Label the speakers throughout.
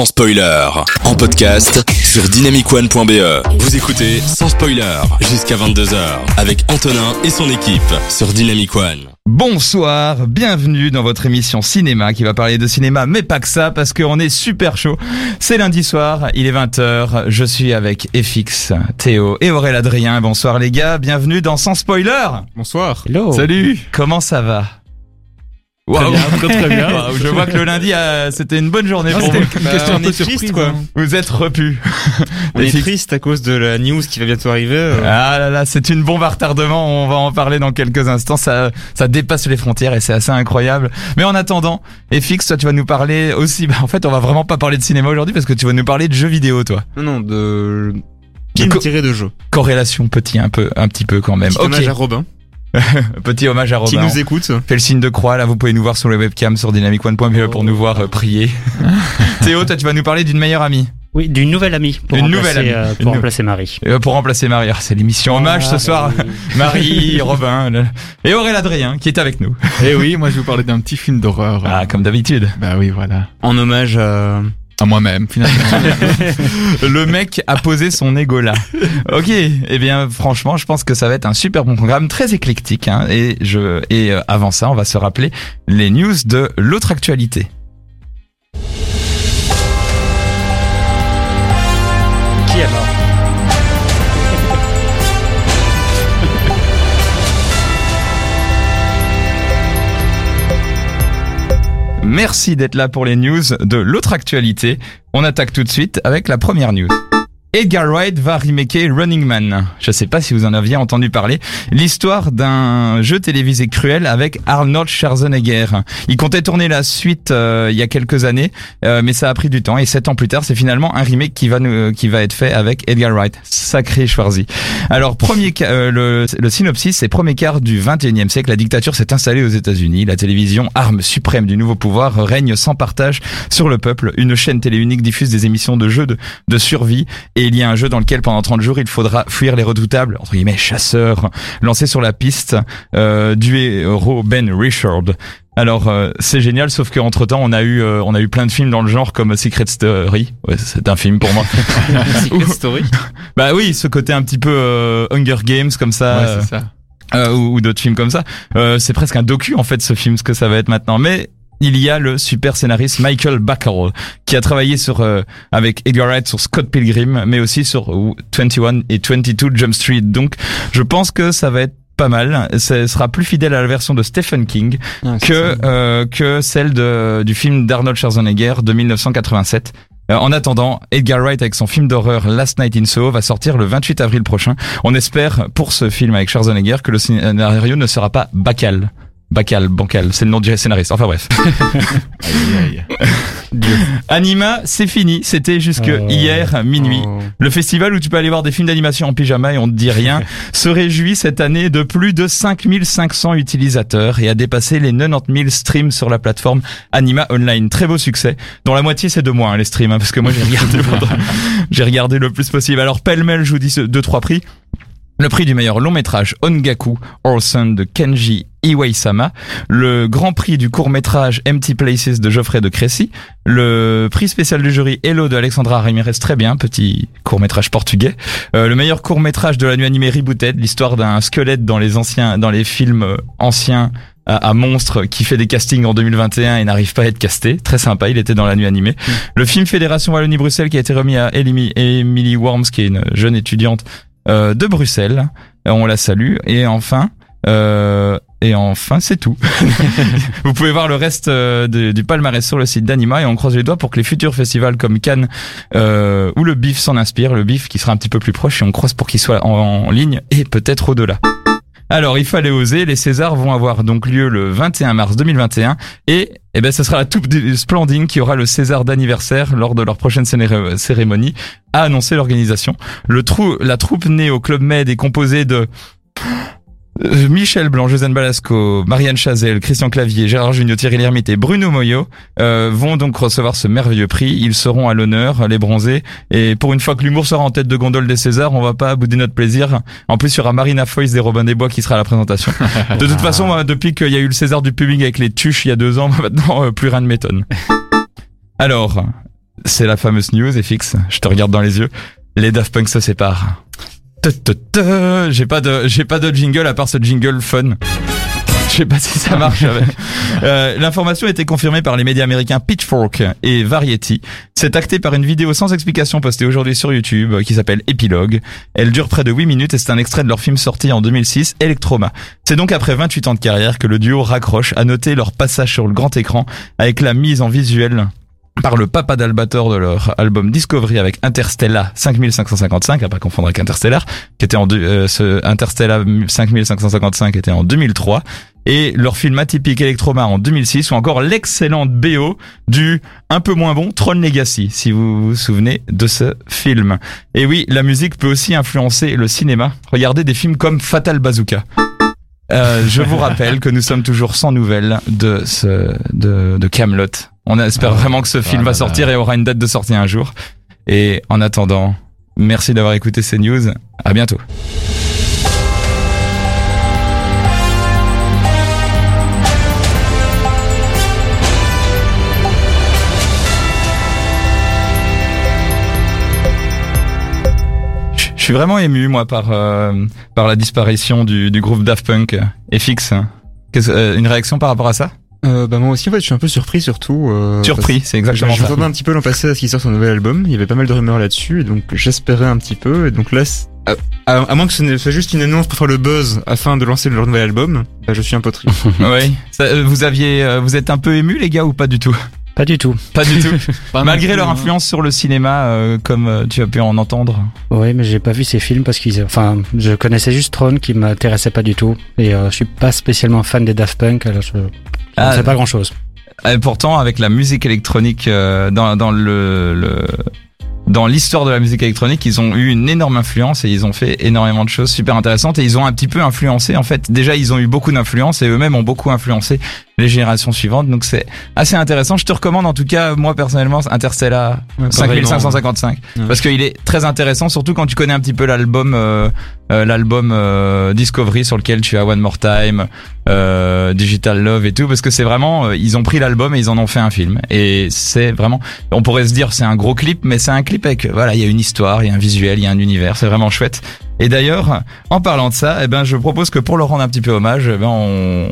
Speaker 1: sans spoiler. En podcast sur dynamicone.be. Vous écoutez sans spoiler jusqu'à 22h avec Antonin et son équipe sur Dynamic One.
Speaker 2: Bonsoir, bienvenue dans votre émission cinéma qui va parler de cinéma, mais pas que ça, parce qu'on est super chaud. C'est lundi soir, il est 20h, je suis avec FX, Théo et Aurélien Adrien. Bonsoir les gars, bienvenue dans Sans Spoiler
Speaker 3: Bonsoir.
Speaker 4: Hello.
Speaker 2: Salut Comment ça va? Waouh.
Speaker 3: bien, très, très bien.
Speaker 2: Je vois que le lundi, euh, c'était une bonne journée pour vous.
Speaker 3: une question un
Speaker 4: on
Speaker 3: peu
Speaker 4: est triste,
Speaker 3: surprise,
Speaker 4: quoi.
Speaker 3: quoi.
Speaker 2: Vous êtes repus.
Speaker 4: On est triste à cause de la news qui va bientôt arriver. euh.
Speaker 2: Ah là là, c'est une bombe à retardement, on va en parler dans quelques instants, ça, ça dépasse les frontières et c'est assez incroyable. Mais en attendant, FX, toi tu vas nous parler aussi, bah, en fait on va vraiment pas parler de cinéma aujourd'hui parce que tu vas nous parler de jeux vidéo toi.
Speaker 4: Non, non, de film tiré de jeu.
Speaker 2: Corrélation petit un peu, un petit peu quand même.
Speaker 4: Petit
Speaker 2: Ok,
Speaker 4: hommage à Robin
Speaker 2: petit hommage à
Speaker 4: qui
Speaker 2: Robin.
Speaker 4: nous écoute.
Speaker 2: Fais le signe de croix, là vous pouvez nous voir sur le webcam sur dynamicone.be pour nous voir euh, prier. Théo, toi tu vas nous parler d'une meilleure amie.
Speaker 5: Oui, d'une nouvelle amie pour
Speaker 2: Une
Speaker 5: remplacer,
Speaker 2: nouvelle amie.
Speaker 5: euh, pour remplacer Marie.
Speaker 2: Euh, pour remplacer Marie. Ah, c'est l'émission hommage ce
Speaker 5: Ah,
Speaker 2: soir.
Speaker 5: bah oui.
Speaker 2: Marie, Robin le- et Aurélien Adrien qui est avec nous.
Speaker 3: Et oui, moi je vais vous parler d'un petit film d'horreur.
Speaker 2: Ah, comme d'habitude.
Speaker 3: Bah oui, voilà.
Speaker 4: En hommage à...
Speaker 3: À moi-même, finalement.
Speaker 2: Le mec a posé son ego là. Ok, eh bien franchement, je pense que ça va être un super bon programme, très éclectique. Hein, et je et euh, avant ça, on va se rappeler les news de l'autre actualité. Merci d'être là pour les news de l'autre actualité. On attaque tout de suite avec la première news. Edgar Wright va remaker Running Man. Je sais pas si vous en aviez entendu parler. L'histoire d'un jeu télévisé cruel avec Arnold Schwarzenegger. Il comptait tourner la suite euh, il y a quelques années, euh, mais ça a pris du temps. Et sept ans plus tard, c'est finalement un remake qui va nous, qui va être fait avec Edgar Wright. Sacré Schwarzy. Alors premier, euh, le, le synopsis, c'est premier quart du 21e siècle. La dictature s'est installée aux États-Unis. La télévision, arme suprême du nouveau pouvoir, règne sans partage sur le peuple. Une chaîne télé unique diffuse des émissions de jeux de, de survie il y a un jeu dans lequel pendant 30 jours il faudra fuir les redoutables entre guillemets chasseurs lancés sur la piste euh, du héros Ben Richard. Alors euh, c'est génial sauf qu'entre temps on a eu euh, on a eu plein de films dans le genre comme Secret Story. Ouais, c'est un film pour moi.
Speaker 4: Secret Story.
Speaker 2: bah oui, ce côté un petit peu euh, Hunger Games comme ça
Speaker 3: ouais, c'est ça.
Speaker 2: euh, ou, ou d'autres films comme ça. Euh, c'est presque un docu en fait ce film, ce que ça va être maintenant. Mais il y a le super scénariste Michael Bacall qui a travaillé sur euh, avec Edgar Wright sur Scott Pilgrim, mais aussi sur euh, 21 et 22 Jump Street. Donc je pense que ça va être pas mal. Ce sera plus fidèle à la version de Stephen King
Speaker 4: Ah,
Speaker 2: que
Speaker 4: ça.
Speaker 2: euh, que celle de, du film d'Arnold Schwarzenegger de 1987. Euh, En attendant, Edgar Wright avec son film d'horreur Last Night in Soho va sortir le 28 avril prochain. On espère pour ce film avec Schwarzenegger que le scénario ne sera pas bacal. Bacal, bancal, c'est le nom du scénariste. Enfin bref.
Speaker 3: Aïe, aïe.
Speaker 2: Anima, c'est fini. C'était jusque
Speaker 5: Oh.
Speaker 2: hier minuit.
Speaker 4: Oh.
Speaker 2: Le festival où tu peux aller voir des films d'animation en pyjama et on te dit rien se réjouit cette année de plus de 5500 utilisateurs et a dépassé les 90 000 streams sur la plateforme Anima Online. Très beau succès, dont la moitié c'est de moi hein, les streams, hein, parce que moi j'ai regardé, pendant- j'ai regardé le plus possible. Alors pêle-mêle, je vous dis ce- deux trois prix. Le prix du meilleur long métrage Ongaku Orson de Kenji Iwaisama, le grand prix du court métrage Empty Places de Geoffrey de Crécy, le prix spécial du jury Hello de Alexandra Ramirez, très bien, petit court métrage portugais, Euh, le meilleur court métrage de la nuit animée Rebooted, l'histoire d'un squelette dans les anciens, dans les films euh, anciens à, monstre qui fait des castings en 2021 et n'arrive pas à être casté. Très sympa, il était dans la nuit animée. Le film Fédération Wallonie-Bruxelles qui a été remis à Emily Worms, qui est une jeune étudiante de Bruxelles. Euh, On la salue. Et enfin, euh, et enfin, c'est tout. Vous pouvez voir le reste euh, du palmarès sur le site d'Anima et on croise les doigts pour que les futurs festivals comme Cannes euh, ou le BIF s'en inspirent. Le BIF qui sera un petit peu plus proche et on croise pour qu'il soit en, en ligne et peut-être au-delà. Alors, il fallait oser. Les Césars vont avoir donc lieu le 21 mars 2021 et eh ben, ce sera la troupe de Splending qui aura le César d'anniversaire lors de leur prochaine cérémonie, a annoncé l'organisation. Le trou, la troupe née au Club Med est composée de Michel Blanc, Josiane Balasco, Marianne Chazelle, Christian Clavier, Gérard Junior, Thierry Lhermitte et Bruno Moyo euh, vont donc recevoir ce merveilleux prix. Ils seront à l'honneur, les bronzés. Et pour une fois que l'humour sera en tête de gondole des Césars, on va pas bouder notre plaisir. En plus, il y aura Marina Foïs des Robin des Bois qui sera à la présentation. De toute façon, moi, depuis qu'il y a eu le César du public avec les tuches il y a deux ans, maintenant, euh, plus rien ne m'étonne. Alors, C'est la fameuse news, FX. Je te regarde dans les yeux. Les Daft Punk se séparent. J'ai pas de, j'ai pas de jingle à part ce jingle fun. Je sais pas si ça marche. avec. Euh, L'information a été confirmée par les médias américains Pitchfork et Variety. C'est acté par une vidéo sans explication postée aujourd'hui sur YouTube euh, qui s'appelle Epilogue. Elle dure près de 8 minutes et c'est un extrait de leur film sorti en 2006, Electroma. C'est donc après 28 ans de carrière que le duo raccroche à noter leur passage sur le grand écran avec la mise en visuel par le papa d'Albator de leur album Discovery avec Interstellar 5555, à pas confondre avec Interstellar, qui était en euh, ce Interstellar 5555 était en 2003 et leur film atypique Electroma en 2006 ou encore l'excellente BO du un peu moins bon Tron Legacy si vous vous souvenez de ce film. Et oui, la musique peut aussi influencer le cinéma. Regardez des films comme Fatal Bazooka. Euh, je vous rappelle que nous sommes toujours sans nouvelles de ce de, de Camelot. On espère vraiment que ce film
Speaker 3: Ah
Speaker 2: va
Speaker 3: là
Speaker 2: sortir et aura une date de sortie un jour. Et en attendant, merci d'avoir écouté ces news. À bientôt. Je suis vraiment ému moi par euh, par la disparition du, du groupe Daft Punk FX. Qu'est-ce- euh, une réaction par rapport à ça?
Speaker 4: Euh, bah moi aussi en fait je suis un peu surpris surtout. Euh,
Speaker 2: Surpris, c'est exactement ça.
Speaker 4: J'attendais un petit peu l'an passé à ce qu'il sorte son nouvel album. Il y avait pas mal de rumeurs là-dessus, et donc j'espérais un petit peu. Et donc là, à, à- à moins que ce ne soit juste une annonce pour faire le buzz afin de lancer leur nouvel album, bah, je suis un peu triste.
Speaker 2: Oui. Ça, euh, vous aviez, euh, vous êtes un peu ému les gars ou pas du tout?
Speaker 5: Pas du tout.
Speaker 2: Pas du tout.
Speaker 3: Pas
Speaker 2: Malgré leur
Speaker 3: hein.
Speaker 2: influence sur le cinéma, euh, comme tu as pu en entendre.
Speaker 5: Oui, mais j'ai pas vu ces films parce qu'ils, enfin, je connaissais juste Tron qui m'intéressait pas du tout et euh, je suis pas spécialement fan des Daft Punk. Alors je, je
Speaker 2: Ah,
Speaker 5: sais pas grand chose.
Speaker 2: Et pourtant, avec la musique électronique euh, dans, dans le, le dans l'histoire de la musique électronique, ils ont eu une énorme influence et ils ont fait énormément de choses super intéressantes et ils ont un petit peu influencé. En fait, déjà, ils ont eu beaucoup d'influence et eux-mêmes ont beaucoup influencé les générations suivantes. Donc c'est assez intéressant. Je te recommande en tout cas, moi personnellement, Interstellar
Speaker 4: Ouais,
Speaker 2: 5555
Speaker 4: Ouais.
Speaker 2: parce qu'il est très intéressant, surtout quand tu connais un petit peu l'album, euh, euh, l'album euh, Discovery sur lequel tu as One More Time, euh, Digital Love et tout, parce que c'est vraiment, ils ont pris l'album et ils en ont fait un film. Et c'est vraiment, on pourrait se dire c'est un gros clip, mais c'est un clip avec, voilà, il y a une histoire, il y a un visuel, il y a un univers, c'est vraiment chouette. Et d'ailleurs, en parlant de ça, eh ben, je propose que pour leur rendre un petit peu hommage, eh ben, on,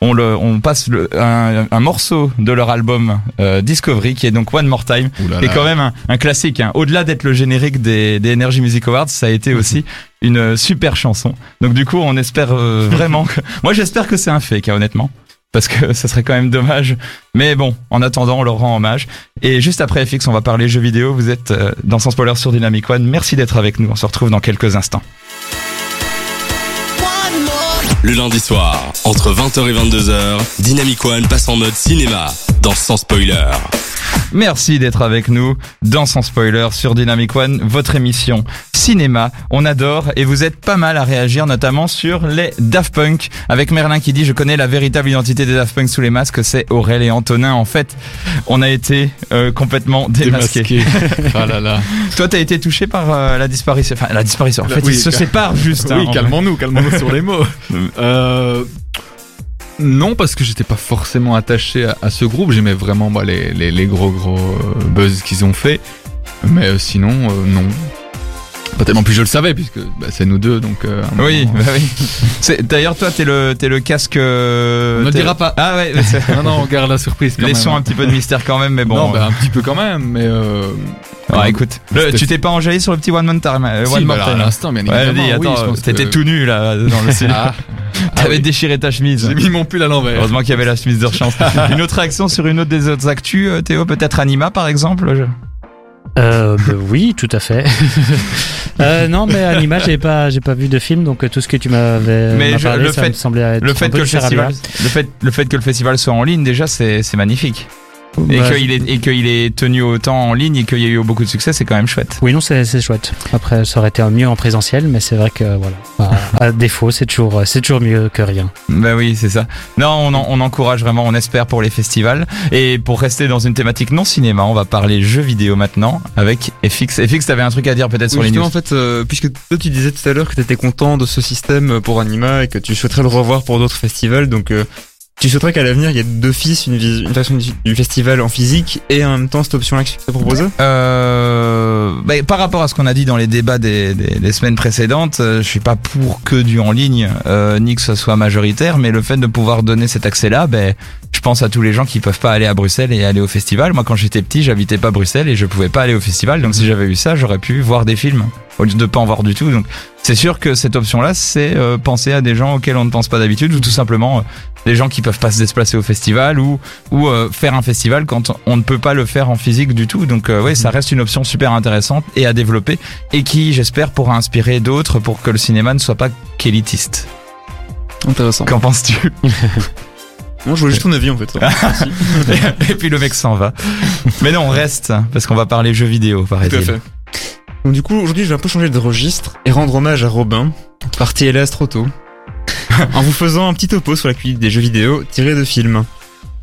Speaker 2: on, le, on passe le, un, un morceau de leur album euh, Discovery, qui est donc One More Time, qui est quand même un, un classique. Hein. Au-delà d'être le générique des, des Energy Music Awards, ça a été aussi une super chanson. Donc du coup, on espère euh, vraiment que... Moi, j'espère que c'est un fake, hein, honnêtement. Parce que ça serait quand même dommage. Mais bon, en attendant, on leur rend hommage. Et juste après FX, on va parler jeux vidéo. Vous êtes euh, dans Sans Spoiler sur Dynamic One. Merci d'être avec nous. On se retrouve dans quelques instants.
Speaker 1: Le lundi soir, entre 20h et 22h, Dynamic One passe en mode cinéma dans Sans Spoiler.
Speaker 2: Merci d'être avec nous dans Sans Spoiler sur Dynamic One, votre émission cinéma. On adore et vous êtes pas mal à réagir, notamment sur les Daft Punk. Avec Merlin qui dit je connais la véritable identité des Daft Punk sous les masques, c'est Aurel et Antonin. En fait, on a été euh, complètement démasqués.
Speaker 3: Démasqué. ah là là.
Speaker 2: Toi, t'as été touché par euh, la disparition. Enfin, la disparition. En fait,
Speaker 3: Oui,
Speaker 2: ils se séparent juste. hein,
Speaker 3: oui, calmons-nous, calmons-nous sur les mots. Euh, non, parce que j'étais pas forcément attaché à, ce groupe. J'aimais vraiment bah, les gros gros euh, buzz qu'ils ont fait. Mais euh, sinon, euh, non. Pas tellement plus je le savais, puisque bah, c'est nous deux, donc... euh,
Speaker 2: Oui,
Speaker 3: moment-
Speaker 2: bah oui. C'est- D'ailleurs, toi, t'es le, t'es le casque. euh,
Speaker 3: On ne
Speaker 2: t'es-
Speaker 3: dira pas.
Speaker 2: Ah ouais. mais c'est-
Speaker 3: non, non, on garde la surprise quand
Speaker 2: Laissons
Speaker 3: même.
Speaker 2: un petit peu de mystère quand même, mais bon.
Speaker 3: non, bah, un petit peu quand même, mais... Euh...
Speaker 2: Ouais, écoute, le- tu t'es pas enjaillé sur le petit One Man Time, euh,
Speaker 3: si,
Speaker 2: One
Speaker 3: bah, à l'instant, bien
Speaker 2: Ouais,
Speaker 3: évidemment.
Speaker 2: dis,
Speaker 3: oui,
Speaker 2: attends,
Speaker 3: je pense
Speaker 2: t'étais
Speaker 3: que-
Speaker 2: tout nu là dans le cinéma.
Speaker 3: Ah,
Speaker 2: T'avais
Speaker 3: oui.
Speaker 2: déchiré ta chemise.
Speaker 3: J'ai mis mon pull à l'envers.
Speaker 2: Heureusement qu'il y avait la chemise d'urgence. une autre réaction sur une autre des autres actus, euh, Théo, peut-être Anima par exemple.
Speaker 5: Euh, bah oui, tout à fait. euh, non, mais Anima, j'ai pas, j'ai pas vu de film, donc euh, tout ce que tu m'avais
Speaker 2: Mais
Speaker 5: m'as
Speaker 2: je-
Speaker 5: parlé,
Speaker 2: le
Speaker 5: ça
Speaker 2: fait-
Speaker 5: me semblait être
Speaker 2: Le
Speaker 5: un
Speaker 2: fait
Speaker 5: peu
Speaker 2: que le festival, le fait, le fait que le festival soit en ligne déjà, c'est c'est magnifique. Et
Speaker 5: Bah,
Speaker 2: qu'il est et qu'il est tenu autant en ligne et qu'il y a eu beaucoup de succès, c'est quand même chouette.
Speaker 5: Oui, non, c'est chouette. Après, ça aurait été mieux en présentiel, mais c'est vrai que voilà, à, à défaut, c'est toujours, c'est toujours mieux que rien.
Speaker 2: Bah oui, c'est ça. Non, on, en- on encourage vraiment, on espère pour les festivals. Et pour rester dans une thématique non cinéma, on va parler jeux vidéo maintenant avec FX. FX, t'avais un truc à dire peut-être sur les
Speaker 4: justement,
Speaker 2: news.
Speaker 4: en fait, euh, puisque toi tu disais tout à l'heure que tu étais content de ce système pour Anima et que tu souhaiterais le revoir pour d'autres festivals, donc euh, Tu souhaiterais qu'à l'avenir, il y ait d'office une, vis- une version du festival en physique et en même temps cette option-là que tu as proposée?
Speaker 2: Euh, bah, par rapport à ce qu'on a dit dans les débats des semaines précédentes, euh, je suis pas pour que du en ligne, euh, ni que ce soit majoritaire, mais le fait de pouvoir donner cet accès-là, ben, je pense à tous les gens qui peuvent pas aller à Bruxelles et aller au festival. Moi, quand j'étais petit, j'habitais pas Bruxelles et je pouvais pas aller au festival, donc si j'avais eu ça, j'aurais pu voir des films au lieu de pas en voir du tout. Donc, c'est sûr que cette option-là, c'est euh, penser à des gens auxquels on ne pense pas d'habitude, ou tout simplement euh, des gens qui peuvent pas se déplacer au festival, ou ou euh, faire un festival quand on ne peut pas le faire en physique du tout. Donc oui, ça reste une option super intéressante et à développer et qui, j'espère, pourra inspirer d'autres pour que le cinéma ne soit pas qu'élitiste.
Speaker 4: Intéressant.
Speaker 2: Qu'en penses-tu?
Speaker 4: Moi, je voulais juste ton avis en fait.
Speaker 2: Et puis le mec s'en va. Mais non, on reste parce qu'on va parler jeux vidéo,
Speaker 4: Tout à fait. Donc du coup, aujourd'hui, je vais un peu changer de registre et rendre hommage à Robin, parti hélas trop tôt, en vous faisant un petit topo sur la cuite des jeux vidéo tirés de films.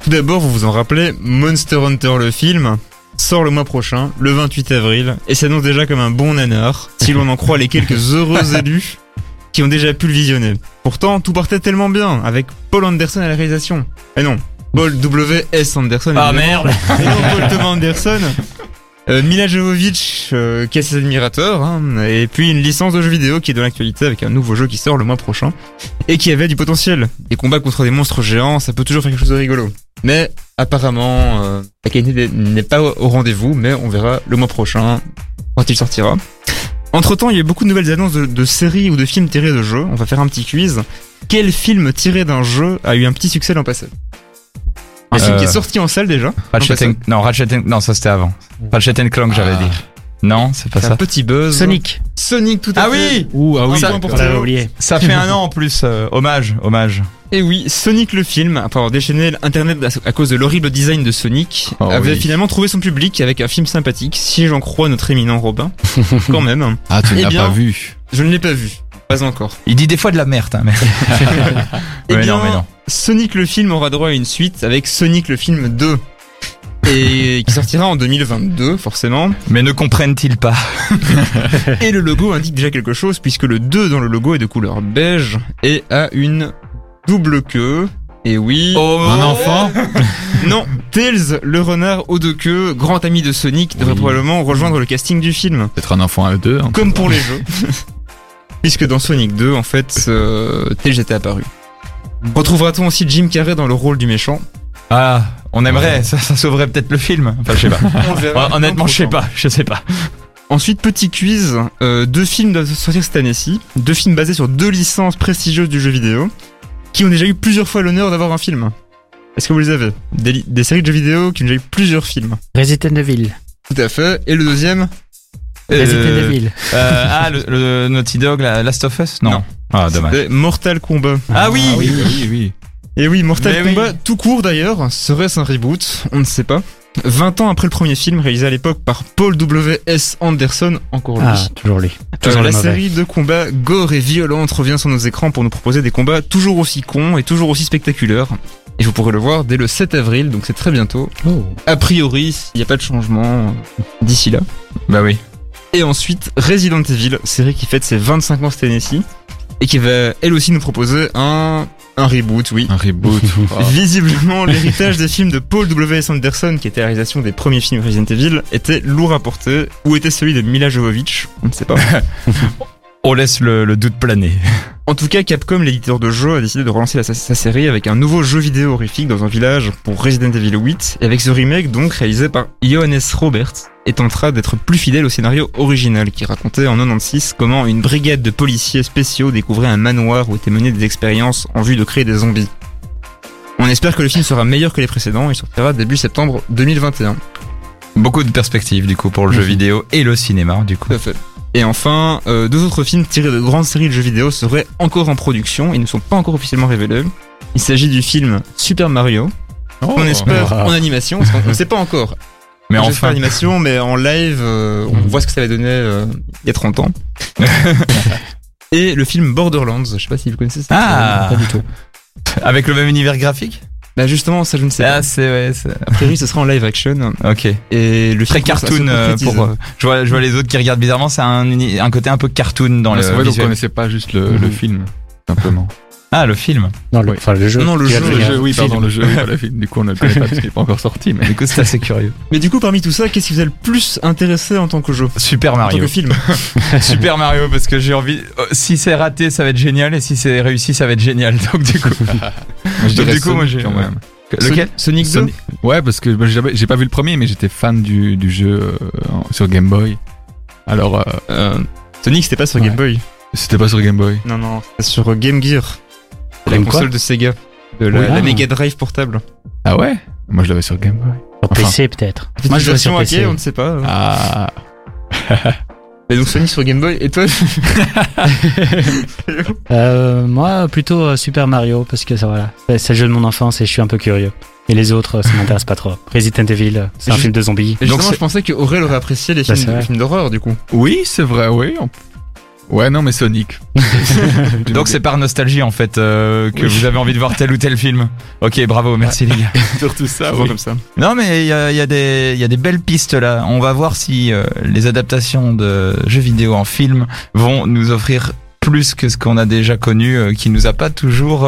Speaker 4: Tout d'abord, vous vous en rappelez, Monster Hunter le film sort le mois prochain, le 28 avril, et s'annonce déjà comme un bon nanar, si l'on en croit les quelques heureux élus qui ont déjà pu le visionner. Pourtant, tout partait tellement bien, avec Paul Anderson à la réalisation. Et non, Paul W.S. Anderson.
Speaker 2: Ah merde
Speaker 4: Et non Paul Thomas Anderson. Euh, Mila euh, qui a ses admirateurs, hein, et puis une licence de jeux vidéo qui est dans l'actualité avec un nouveau jeu qui sort le mois prochain, et qui avait du potentiel. Des combats contre des monstres géants, ça peut toujours faire quelque chose de rigolo. Mais apparemment, euh, la qualité n'est pas au rendez-vous, mais on verra le mois prochain quand il sortira. Entre temps, il y a beaucoup de nouvelles annonces de, de séries ou de films tirés de jeux. On va faire un petit quiz. Quel film tiré d'un jeu a eu un petit succès l'an passé? Un film
Speaker 2: Euh,
Speaker 4: qui est sorti en salle déjà.
Speaker 2: Ratchet
Speaker 4: Non,
Speaker 2: and... Non, Ratchet and... Non, ça c'était avant. Ratchet and Clank, j'avais dit. Non, c'est pas
Speaker 4: C'est un
Speaker 2: ça.
Speaker 4: petit buzz.
Speaker 5: Sonic.
Speaker 4: Sonic tout à
Speaker 2: Ah
Speaker 4: fait.
Speaker 2: oui
Speaker 3: Ouh, ah oui.
Speaker 4: Ça- pour
Speaker 5: oublié.
Speaker 2: Ça fait un an en plus. euh, hommage, hommage.
Speaker 4: Et oui, Sonic le film, après avoir déchaîné l'internet à- cause de l'horrible design de Sonic,
Speaker 3: Oh
Speaker 4: avait
Speaker 3: oui.
Speaker 4: finalement trouvé son public avec un film sympathique, si j'en crois notre éminent Robin. Quand même.
Speaker 3: Ah, tu
Speaker 4: Eh
Speaker 3: n'as
Speaker 4: bien,
Speaker 3: pas vu.
Speaker 4: Je ne l'ai pas vu. Pas encore.
Speaker 2: Il dit des fois de la merde, hein, mais...
Speaker 4: Eh
Speaker 2: mais
Speaker 4: bien,
Speaker 2: non, mais non.
Speaker 4: Sonic le film aura droit à une suite avec Sonic le film 2. Et qui sortira en 2022, forcément.
Speaker 2: Mais ne comprennent-ils pas
Speaker 4: Et le logo indique déjà quelque chose, puisque le 2 dans le logo est de couleur beige et a une double queue. Et oui.
Speaker 2: Oh,
Speaker 3: Un enfant
Speaker 4: Non, Tails, le renard aux deux queues, grand ami de Sonic, devrait
Speaker 3: Oui.
Speaker 4: probablement rejoindre le casting du film.
Speaker 3: Peut-être un enfant à deux. hein.
Speaker 4: Comme pour les jeux. Puisque dans Sonic 2, en fait, euh, Tails était apparu. Retrouvera-t-on aussi Jim Carrey dans le rôle du méchant?
Speaker 2: Ah, on aimerait, ça, ça sauverait peut-être le film. Enfin, je sais pas.
Speaker 4: On
Speaker 2: Honnêtement, je sais pas, je sais pas.
Speaker 4: Ensuite, petit quiz. Euh, deux films doivent sortir cette année-ci. Deux films basés sur deux licences prestigieuses du jeu vidéo. Qui ont déjà eu plusieurs fois l'honneur d'avoir un film. Est-ce que vous les avez? Des, des séries de jeux vidéo qui ont déjà eu plusieurs films.
Speaker 5: Resident Evil.
Speaker 4: Tout à fait. Et le deuxième?
Speaker 5: Resident
Speaker 2: Euh,
Speaker 5: Evil.
Speaker 2: euh, ah, le, le Naughty Dog, la Last of Us Non.
Speaker 4: Non.
Speaker 2: Ah, dommage.
Speaker 4: c'était Mortal Kombat.
Speaker 2: Ah oui,
Speaker 3: Ah oui, oui, oui.
Speaker 4: Et oui, Mortal
Speaker 2: Mais
Speaker 4: Kombat,
Speaker 2: oui.
Speaker 4: tout court d'ailleurs, serait-ce un reboot On ne sait pas. 20 ans après le premier film, réalisé à l'époque par Paul W.S. Anderson, encore lui.
Speaker 5: Ah, toujours lui.
Speaker 4: Euh,
Speaker 5: Toujours
Speaker 4: la série de combats gore et violente revient sur nos écrans pour nous proposer des combats toujours aussi cons et toujours aussi spectaculaires. Et vous pourrez le voir dès le 7 avril, donc c'est très bientôt.
Speaker 5: Oh.
Speaker 4: A priori, il n'y a pas de changement euh, d'ici là.
Speaker 2: Bah oui.
Speaker 4: Et ensuite, Resident Evil, série qui fête ses 25 ans cette année-ci, et qui va elle aussi nous proposer un, un reboot, oui.
Speaker 3: Un reboot.
Speaker 4: Visiblement, l'héritage des films de Paul W.S. Anderson, qui était la réalisation des premiers films Resident Evil, était lourd à porter. Où était celui de Mila Jovovich On ne sait pas.
Speaker 2: On laisse le, le doute planer.
Speaker 4: En tout cas, Capcom, l'éditeur de jeux, a décidé de relancer la- sa, sa série avec un nouveau jeu vidéo horrifique dans un village pour Resident Evil 8, et avec ce remake donc réalisé par Johannes Roberts, et tentera d'être plus fidèle au scénario original qui racontait en 96 comment une brigade de policiers spéciaux découvrait un manoir où étaient menées des expériences en vue de créer des zombies. On espère que le film sera meilleur que les précédents et sortira début septembre 2021.
Speaker 2: Beaucoup de perspectives, du coup, pour le jeu
Speaker 5: Mhm.
Speaker 2: vidéo et le cinéma, du coup.
Speaker 4: Tout à fait. Et enfin, euh, deux autres films tirés de grandes séries de jeux vidéo seraient encore en production et ne sont pas encore officiellement révélés. Il s'agit du film Super Mario,
Speaker 3: Oh.
Speaker 4: on espère
Speaker 5: Ah.
Speaker 4: en animation, parce qu'on ne sait pas encore.
Speaker 2: Mais enfin,
Speaker 4: en animation, mais en live, euh, on
Speaker 5: Mhm.
Speaker 4: voit ce que ça va donner euh, il y a 30 ans. Et le film Borderlands, je sais pas si vous connaissez ça.
Speaker 2: Ah.
Speaker 5: Pas du tout.
Speaker 2: avec le même univers graphique?
Speaker 4: Bah justement, ça je ne sais
Speaker 2: Ah,
Speaker 4: pas.
Speaker 2: c'est, ouais, c'est...
Speaker 4: A priori, ce sera en live action.
Speaker 2: Ok.
Speaker 4: Et le
Speaker 2: Très cartoon euh, pour. euh, je vois, je vois les autres qui regardent bizarrement. C'est un, un côté un peu cartoon dans
Speaker 3: Ouais,
Speaker 2: le
Speaker 3: c'est vrai, donc on
Speaker 2: visuel.
Speaker 3: connaissait pas juste le,
Speaker 4: Mhm.
Speaker 3: le film, simplement.
Speaker 2: Ah, le film.
Speaker 5: Non, le,
Speaker 3: Oui.
Speaker 5: enfin le jeu.
Speaker 4: Non, le jeu,
Speaker 3: Le
Speaker 5: devenir
Speaker 3: jeu, oui,
Speaker 5: film.
Speaker 3: pardon, le jeu, oui, pas le film. Du coup, on ne le connaît pas parce qu'il n'est pas encore sorti. Mais...
Speaker 2: Du coup, c'est assez curieux.
Speaker 4: Mais du coup, parmi tout ça, qu'est-ce qui vous a le plus intéressé en tant que jeu
Speaker 2: Super
Speaker 4: En tant
Speaker 2: Mario.
Speaker 4: que film
Speaker 2: Super Mario, parce que j'ai envie. euh, Si c'est raté, ça va être génial, et si c'est réussi, ça va être génial. Donc, du coup.
Speaker 3: Je
Speaker 2: Donc, du coup, moi, j'ai-
Speaker 3: quand même.
Speaker 2: Lequel
Speaker 4: Sonic 2
Speaker 3: Sonic- Ouais, parce que bah, j'ai pas vu le premier, mais j'étais fan du, du jeu euh, en- sur Game Boy. Alors, euh,
Speaker 4: Euh, Sonic, c'était pas sur
Speaker 3: Ouais.
Speaker 4: Game Boy.
Speaker 3: c'était pas sur Game Boy.
Speaker 4: Non, non, c'était sur Game Gear. La
Speaker 5: Comme quoi
Speaker 4: console de Sega. De la,
Speaker 5: Oui.
Speaker 4: la. Mega Drive portable.
Speaker 3: Ah ouais Moi, je l'avais sur Game Boy.
Speaker 5: Sur
Speaker 3: Enfin.
Speaker 5: PC peut-être.
Speaker 4: Moi, je
Speaker 5: sur
Speaker 4: version
Speaker 5: PC.
Speaker 4: hackée, on ne sait pas.
Speaker 3: Ah,
Speaker 4: Et donc Sonic sur Game Boy. Et toi
Speaker 5: Euh, moi plutôt euh, Super Mario parce que ça voilà, c'est c'est le jeu de mon enfance et je suis un peu curieux. Et les autres, euh, ça m'intéresse pas trop. Resident Evil, euh, c'est un
Speaker 4: Je-
Speaker 5: film de zombies.
Speaker 4: Et
Speaker 2: Donc
Speaker 4: justement,
Speaker 2: c'est-
Speaker 4: je pensais que Aurel aurait apprécié les
Speaker 5: Bah,
Speaker 4: films,
Speaker 5: c'est vrai.
Speaker 4: les films d'horreur, du coup.
Speaker 3: oui, c'est vrai, oui. on- Ouais, non, mais Sonic.
Speaker 2: Donc, c'est par nostalgie, en fait, euh, que
Speaker 3: Oui.
Speaker 2: vous avez envie de voir tel ou tel film. Ok, bravo, merci les gars.
Speaker 3: surtout ça,
Speaker 4: Souvent comme ça.
Speaker 2: Non, mais il y a, y, a des- il y a des belles pistes là. On va voir si euh, les adaptations de jeux vidéo en film vont nous offrir plus que ce qu'on a déjà connu, euh, qui nous a pas toujours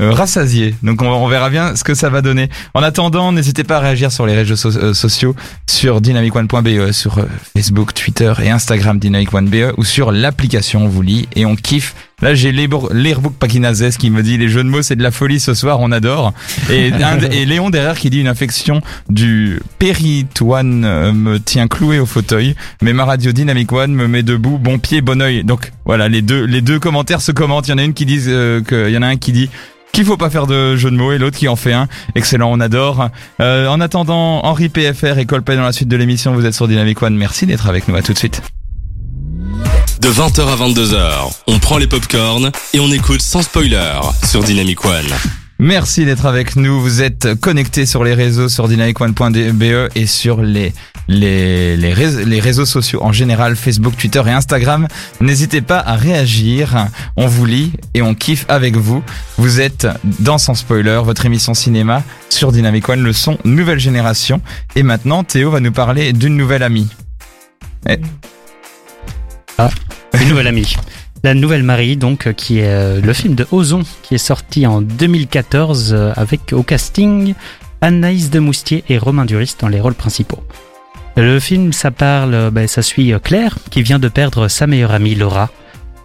Speaker 2: euh, rassasié. Donc on, verra bien ce que ça va donner. En attendant, n'hésitez pas à réagir sur les réseaux euh, sociaux, sur dynamicone.be, sur euh, Facebook, Twitter et Instagram dynamicone.be ou sur l'application On vous lit et on kiffe. Là, j'ai l'Airbook Pakinazes qui me dit les jeux de mots c'est de la folie ce soir, on adore. Et, Léon derrière qui dit une infection du péritoine euh, me tient cloué au fauteuil, mais ma radio Dynamic One me met debout, bon pied, bon oeil. Donc voilà, les deux, les deux commentaires se commentent. Il y en a une qui dit euh, que, il y en a un qui dit qu'il faut pas faire de jeu de mots et l'autre qui en fait un. Excellent, on adore. Euh, en attendant, Henri PFR et Colpay dans la suite de l'émission, vous êtes sur Dynamic One. Merci d'être avec nous. À tout de suite.
Speaker 1: De 20h à 22h, on prend les popcorns et on écoute sans spoiler sur Dynamic One.
Speaker 2: Merci d'être avec nous. Vous êtes connectés sur les réseaux sur dynamicone.be et sur les réseaux, les réseaux sociaux en général, Facebook, Twitter et Instagram. N'hésitez pas à réagir. On vous lit et on kiffe avec vous. Vous êtes dans Sans Spoiler, votre émission cinéma sur Dynamic One, le son nouvelle génération. Et maintenant, Théo va nous parler d'une nouvelle amie.
Speaker 5: Une nouvelle amie. La Nouvelle Marie, donc, euh, qui est euh, le film de Ozon, qui est sorti en 2014 euh, avec au casting Anaïs de Moustier et Romain Duris dans les rôles principaux. Le film, ça parle, ben, ça suit Claire, qui vient de perdre sa meilleure amie Laura.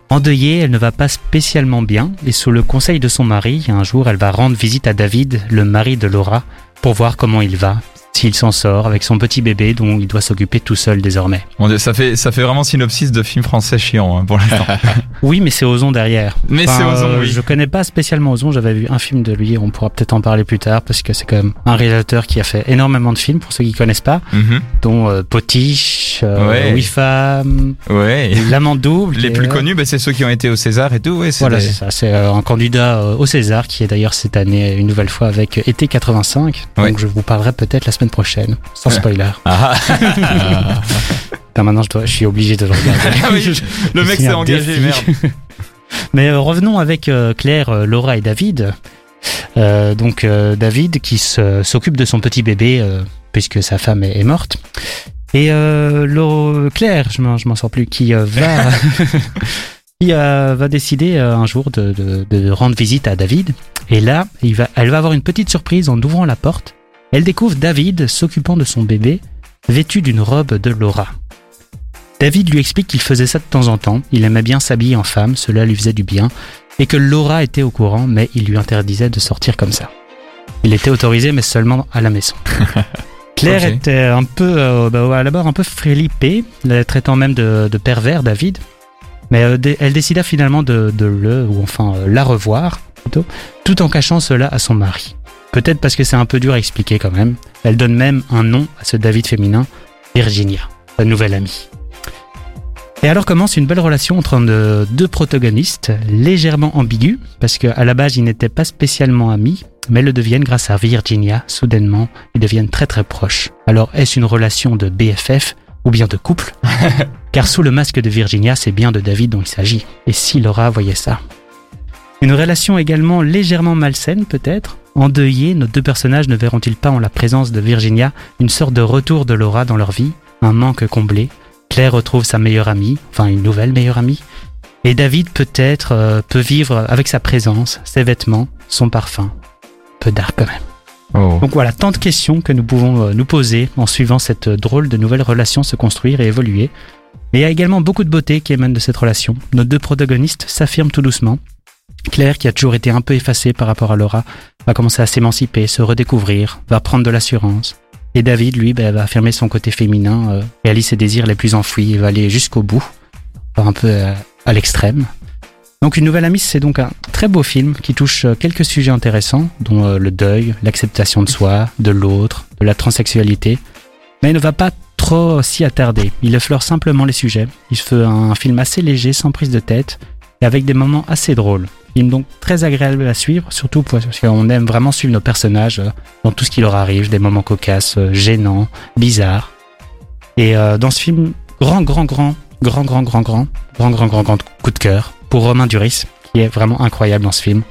Speaker 5: Endeuillée, elle ne va pas spécialement bien, et sous le conseil de son mari, un jour, elle va rendre visite à David, le mari de Laura, pour voir comment il va, s'il s'en sort avec son petit bébé dont il doit s'occuper tout seul désormais.
Speaker 2: Ça fait ça fait vraiment synopsis de film français chiant hein, pour l'instant.
Speaker 5: Oui, mais c'est Ozon derrière.
Speaker 2: Mais
Speaker 5: Enfin,
Speaker 2: c'est Ozon,
Speaker 5: euh,
Speaker 2: oui.
Speaker 5: Je connais pas spécialement Ozon, j'avais vu un film de lui, on pourra peut-être en parler plus tard, parce que c'est quand même un réalisateur qui a fait énormément de films, pour ceux qui connaissent pas,
Speaker 2: Mhm.
Speaker 5: dont euh, Potiche, euh,
Speaker 2: Ouais.
Speaker 5: Oui Femme,
Speaker 2: Ouais.
Speaker 5: L'amant double.
Speaker 2: Les plus connus, bah, c'est ceux qui ont été au César et tout. Ouais, c'est
Speaker 5: Voilà,
Speaker 2: des-
Speaker 5: c'est ça. C'est euh, un candidat euh, au César qui est d'ailleurs cette année une nouvelle fois avec Été 85. Donc je vous parlerai peut-être la semaine prochaine, sans spoiler.
Speaker 2: Ah,
Speaker 5: Enfin, maintenant, je, dois, je suis obligé de le regarder.
Speaker 2: Ah le mec s'est engagé,
Speaker 5: défi.
Speaker 2: merde.
Speaker 5: Mais euh, revenons avec euh, Claire, euh, Laura et David. Euh, donc euh, David qui s'occupe de son petit bébé euh, puisque sa femme est, est morte. Et Claire, je m'en, sors plus, qui va qui va décider un jour de, de- de rendre visite à David. Et là, il va, elle va avoir une petite surprise en ouvrant la porte. Elle découvre David s'occupant de son bébé, vêtu d'une robe de Laura. David lui explique qu'il faisait ça de temps en temps, il aimait bien s'habiller en femme, cela lui faisait du bien, et que Laura était au courant, mais il lui interdisait de sortir comme ça. Il était autorisé, mais seulement à la maison. Claire était un peu, euh, bah, à la barre un peu flippée, la traitant même de, de pervers, David. Mais euh, elle décida finalement de, de le, ou enfin euh, la revoir, plutôt, tout en cachant cela à son mari. Peut-être parce que c'est un peu dur à expliquer quand même. Elle donne même un nom à ce David féminin, Virginia, sa nouvelle amie. Et alors commence une belle relation entre de- deux protagonistes, légèrement ambiguës, parce qu'à la base ils n'étaient pas spécialement amis, mais le deviennent grâce à Virginia, soudainement, ils deviennent très très proches. Alors est-ce une relation de BFF ou bien de couple? Car sous le masque de Virginia, c'est bien de David dont il s'agit. Et si Laura voyait ça? Une relation également légèrement malsaine peut-être Endeuillés, nos deux personnages ne verront-ils pas en la présence de Virginia une sorte de retour de Laura dans leur vie, un manque comblé Claire retrouve sa meilleure amie, enfin une nouvelle meilleure amie, Et David peut-être euh, peut vivre avec sa présence, ses vêtements, son parfum. Peu d'art quand même.
Speaker 2: Oh.
Speaker 5: Donc voilà, tant de questions que nous pouvons euh, nous poser en suivant cette euh, drôle de nouvelle relation se construire et évoluer. Mais il y a également beaucoup de beauté qui émane de cette relation. Nos deux protagonistes s'affirment tout doucement. Claire, qui a toujours été un peu effacée par rapport à Laura, va commencer à s'émanciper, se redécouvrir, va prendre de l'assurance. Et David, lui, ben, va affirmer son côté féminin, euh, réalise ses désirs les plus enfouis, va aller jusqu'au bout, un peu euh, à l'extrême. Donc Une nouvelle amie, c'est donc un très beau film qui touche euh, quelques sujets intéressants, dont euh, le deuil, l'acceptation de soi, de l'autre, de la transsexualité. Mais il ne va pas trop s'y attarder. Il effleure simplement les sujets. Il fait un film assez léger, sans prise de tête, et avec des moments assez drôles. Film donc très agréable à suivre, surtout parce qu'on aime vraiment suivre nos personnages euh, dans tout ce qui leur arrive, des moments cocasses, euh, gênants, bizarres. Et euh, dans ce film, grand, grand, grand, grand, grand, grand, grand, grand, grand, grand, grand coup de cœur pour Romain Duris, qui est vraiment incroyable dans ce film.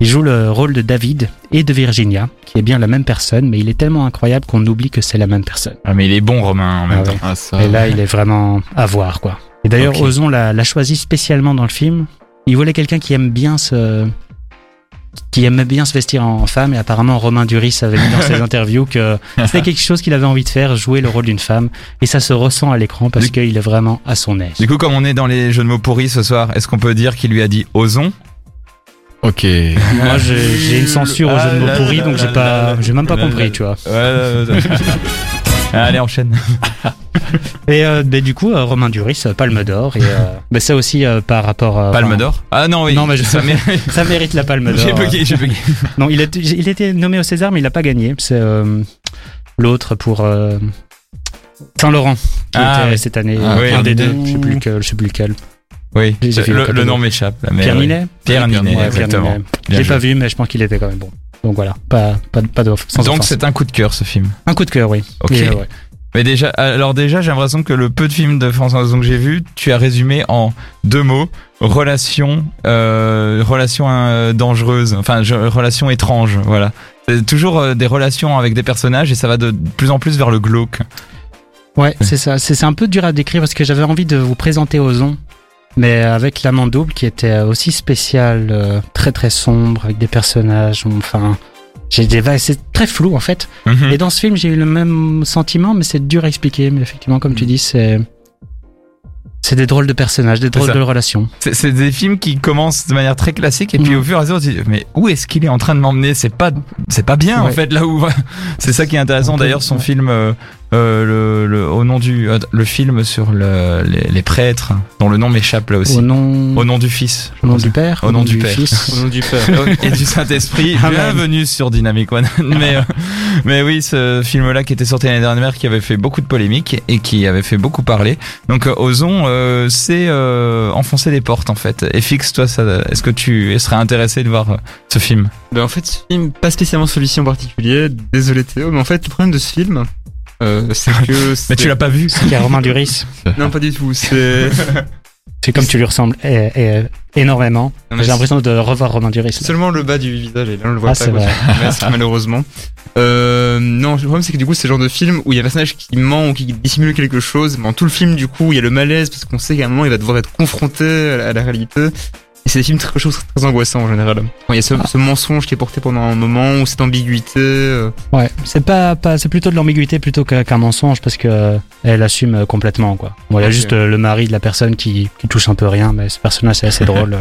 Speaker 5: Il joue le rôle de David et de Virginia, qui est bien la même personne, mais il est tellement incroyable qu'on oublie que c'est la même personne.
Speaker 2: Ah, mais il est bon, Romain, en même
Speaker 5: Ah
Speaker 2: temps.
Speaker 5: ouais.
Speaker 3: Ah, ça.
Speaker 5: Et là, il est vraiment à voir, quoi. Et d'ailleurs,
Speaker 2: Ok.
Speaker 5: Ozon l'a l'a choisi spécialement dans le film. Il voulait quelqu'un qui aime bien se qui aimait bien se vestir en femme et apparemment Romain Duris avait mis dans ses interviews que c'était quelque chose qu'il avait envie de faire, jouer le rôle d'une femme et ça se ressent à l'écran parce qu'il est vraiment à son aise.
Speaker 2: Du coup, comme on est dans les jeux de mots pourris ce soir, est-ce qu'on peut dire qu'il lui a dit osons
Speaker 3: Ok.
Speaker 5: Moi, j'ai une censure aux jeux de mots pourris donc j'ai pas j'ai même pas
Speaker 2: là
Speaker 5: compris,
Speaker 2: là.
Speaker 5: tu vois.
Speaker 2: Allez, enchaîne.
Speaker 5: Et euh, du coup, euh, Romain Duris, euh, Palme d'Or et euh, ça aussi par rapport
Speaker 2: Palme d'or Ah non, oui.
Speaker 5: Non, mais je-
Speaker 2: ça mérite.
Speaker 5: Ça mérite la Palme d'Or.
Speaker 2: J'ai bugué, j'ai bugué.
Speaker 5: Non, il, a, il était nommé au César, mais il n'a pas gagné. C'est l'autre pour Saint-Laurent, qui
Speaker 2: Ah,
Speaker 5: était
Speaker 2: oui.
Speaker 5: cette année.
Speaker 2: Ah, oui.
Speaker 5: un des deux, je sais plus lequel. Je sais plus lequel.
Speaker 2: Oui,
Speaker 5: J'ai- j'ai le
Speaker 2: le, le
Speaker 5: cadeau.
Speaker 2: nom m'échappe.
Speaker 5: Pierre
Speaker 2: oui.
Speaker 5: Ninet
Speaker 2: Pierre Ninet,
Speaker 5: Ouais,
Speaker 2: exactement. Joué.
Speaker 5: pas vu, mais je pense qu'il était quand même bon. Donc voilà, pas, pas, pas d'offre. sans
Speaker 2: Donc c'est un coup de cœur ce film.
Speaker 5: un coup de cœur, oui.
Speaker 2: Ok.
Speaker 5: Et, ouais.
Speaker 2: Mais déjà, alors déjà, j'ai l'impression que le peu de films de François Ozon que j'ai vu, tu as résumé en deux mots relation, euh, relation euh, dangereuse, enfin je- relation étrange, voilà. C'est toujours euh, des relations avec des personnages et ça va de plus en plus vers le glauque.
Speaker 5: Ouais, c'est ça. C'est c'est un peu dur à décrire parce que j'avais envie de vous présenter Ozon, mais avec l'amant double qui était aussi spécial, euh, très très sombre, avec des personnages. Enfin, j'ai des c'est très flou en fait.
Speaker 2: Mhm.
Speaker 5: Et dans ce film, j'ai eu le même sentiment, mais c'est dur à expliquer. Mais effectivement, comme tu dis, c'est c'est des drôles de personnages, des drôles de relations.
Speaker 2: C'est des films qui commencent de manière très classique et puis
Speaker 5: Mhm.
Speaker 2: au fur et à mesure, tu dis, mais où est-ce qu'il est en train de m'emmener? C'est pas, c'est pas bien en fait là où. C'est ça qui est intéressant. D'ailleurs, son
Speaker 5: ouais.
Speaker 2: film, euh, euh, le, le- au nom du, euh, le film sur le, les, les prêtres, dont le nom m'échappe là aussi.
Speaker 5: Au nom,
Speaker 2: Au nom du Fils.
Speaker 5: au nom du Père,
Speaker 2: Au nom du Père.
Speaker 5: Fils.
Speaker 4: Au nom du père.
Speaker 2: et du Saint-Esprit.
Speaker 5: Amen.
Speaker 2: Bienvenue sur Dynamic One. mais, euh, mais oui, ce film-là qui était sorti l'année dernière, qui avait fait beaucoup de polémiques et qui avait fait beaucoup parler. Donc, euh, Ozon, euh, c'est euh, enfoncer des portes en fait. Et fixe, toi, ça, est-ce que tu serais intéressé de voir euh, ce film?
Speaker 4: Ben en fait, ce film, pas spécialement celui-ci en particulier, désolé Théo, mais en fait, le problème de ce film, euh, c'est que.
Speaker 2: Mais
Speaker 4: c'est-
Speaker 2: tu l'as pas vu
Speaker 5: Il y a Romain Duris.
Speaker 4: Non, pas du tout. C'est
Speaker 5: C'est comme tu lui ressembles eh, eh, énormément. J'ai l'impression de revoir Romain Duris.
Speaker 4: c'est seulement le bas du visage et là on le voit
Speaker 5: Ah,
Speaker 4: pas.
Speaker 5: c'est
Speaker 4: quoi.
Speaker 5: vrai.
Speaker 4: Masque, malheureusement. Euh, non, le problème c'est que du coup, c'est le genre de film où il y a un personnage qui ment ou qui dissimule quelque chose. Mais dans tout le film, du coup, il y a le malaise parce qu'on sait qu'à un moment, il va devoir être confronté à la, à la réalité. Et c'est des films très, très angoissants en général. Il y a ce,
Speaker 5: Ah.
Speaker 4: ce mensonge qui est porté pendant un moment ou cette ambiguïté. euh,
Speaker 5: Ouais, c'est pas, pas c'est plutôt de l'ambiguïté plutôt qu'un mensonge parce que euh, elle assume euh, complètement quoi. Bon, il y a juste le mari de la personne qui, qui touche un peu rien, mais ce personnage c'est assez drôle.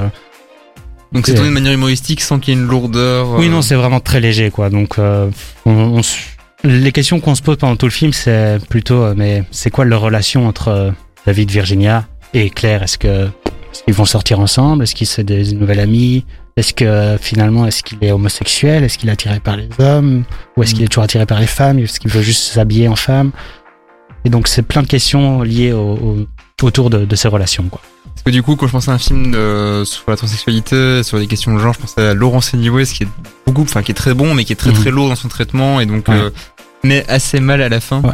Speaker 4: Donc c'est tourné de manière humoristique sans qu'il y ait une lourdeur.
Speaker 5: Oui, non, c'est vraiment très léger quoi. Donc euh, on, on s- les questions qu'on se pose pendant tout le film, c'est plutôt mais c'est quoi leur relation entre David, Virginia et Claire? Est-ce que est-ce qu'ils vont sortir ensemble? Est-ce qu'ils sont des nouvelles amies? Est-ce que finalement est-ce qu'il est homosexuel? Est-ce qu'il est attiré par les hommes? Ou est-ce qu'il est toujours attiré par les femmes? Est-ce qu'il veut juste s'habiller en femme? Et donc c'est plein de questions liées au, au- autour de, de ces relations quoi.
Speaker 4: Parce que du coup, quand je pensais à un film sur la transsexualité, sur des questions de genre, je pensais à Laurence Anyways, qui est beaucoup, enfin, qui est très bon, mais qui est très très lourd dans son traitement, et donc,
Speaker 5: Ouais.
Speaker 4: euh, mais assez mal à la fin.
Speaker 5: Ouais.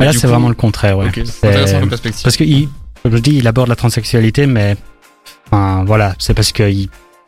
Speaker 5: Mais là c'est vraiment le contraire. Ouais.
Speaker 4: Intéressant comme perspective.
Speaker 5: Parce que, il, comme je dis, il aborde la transsexualité, mais enfin, voilà, c'est parce que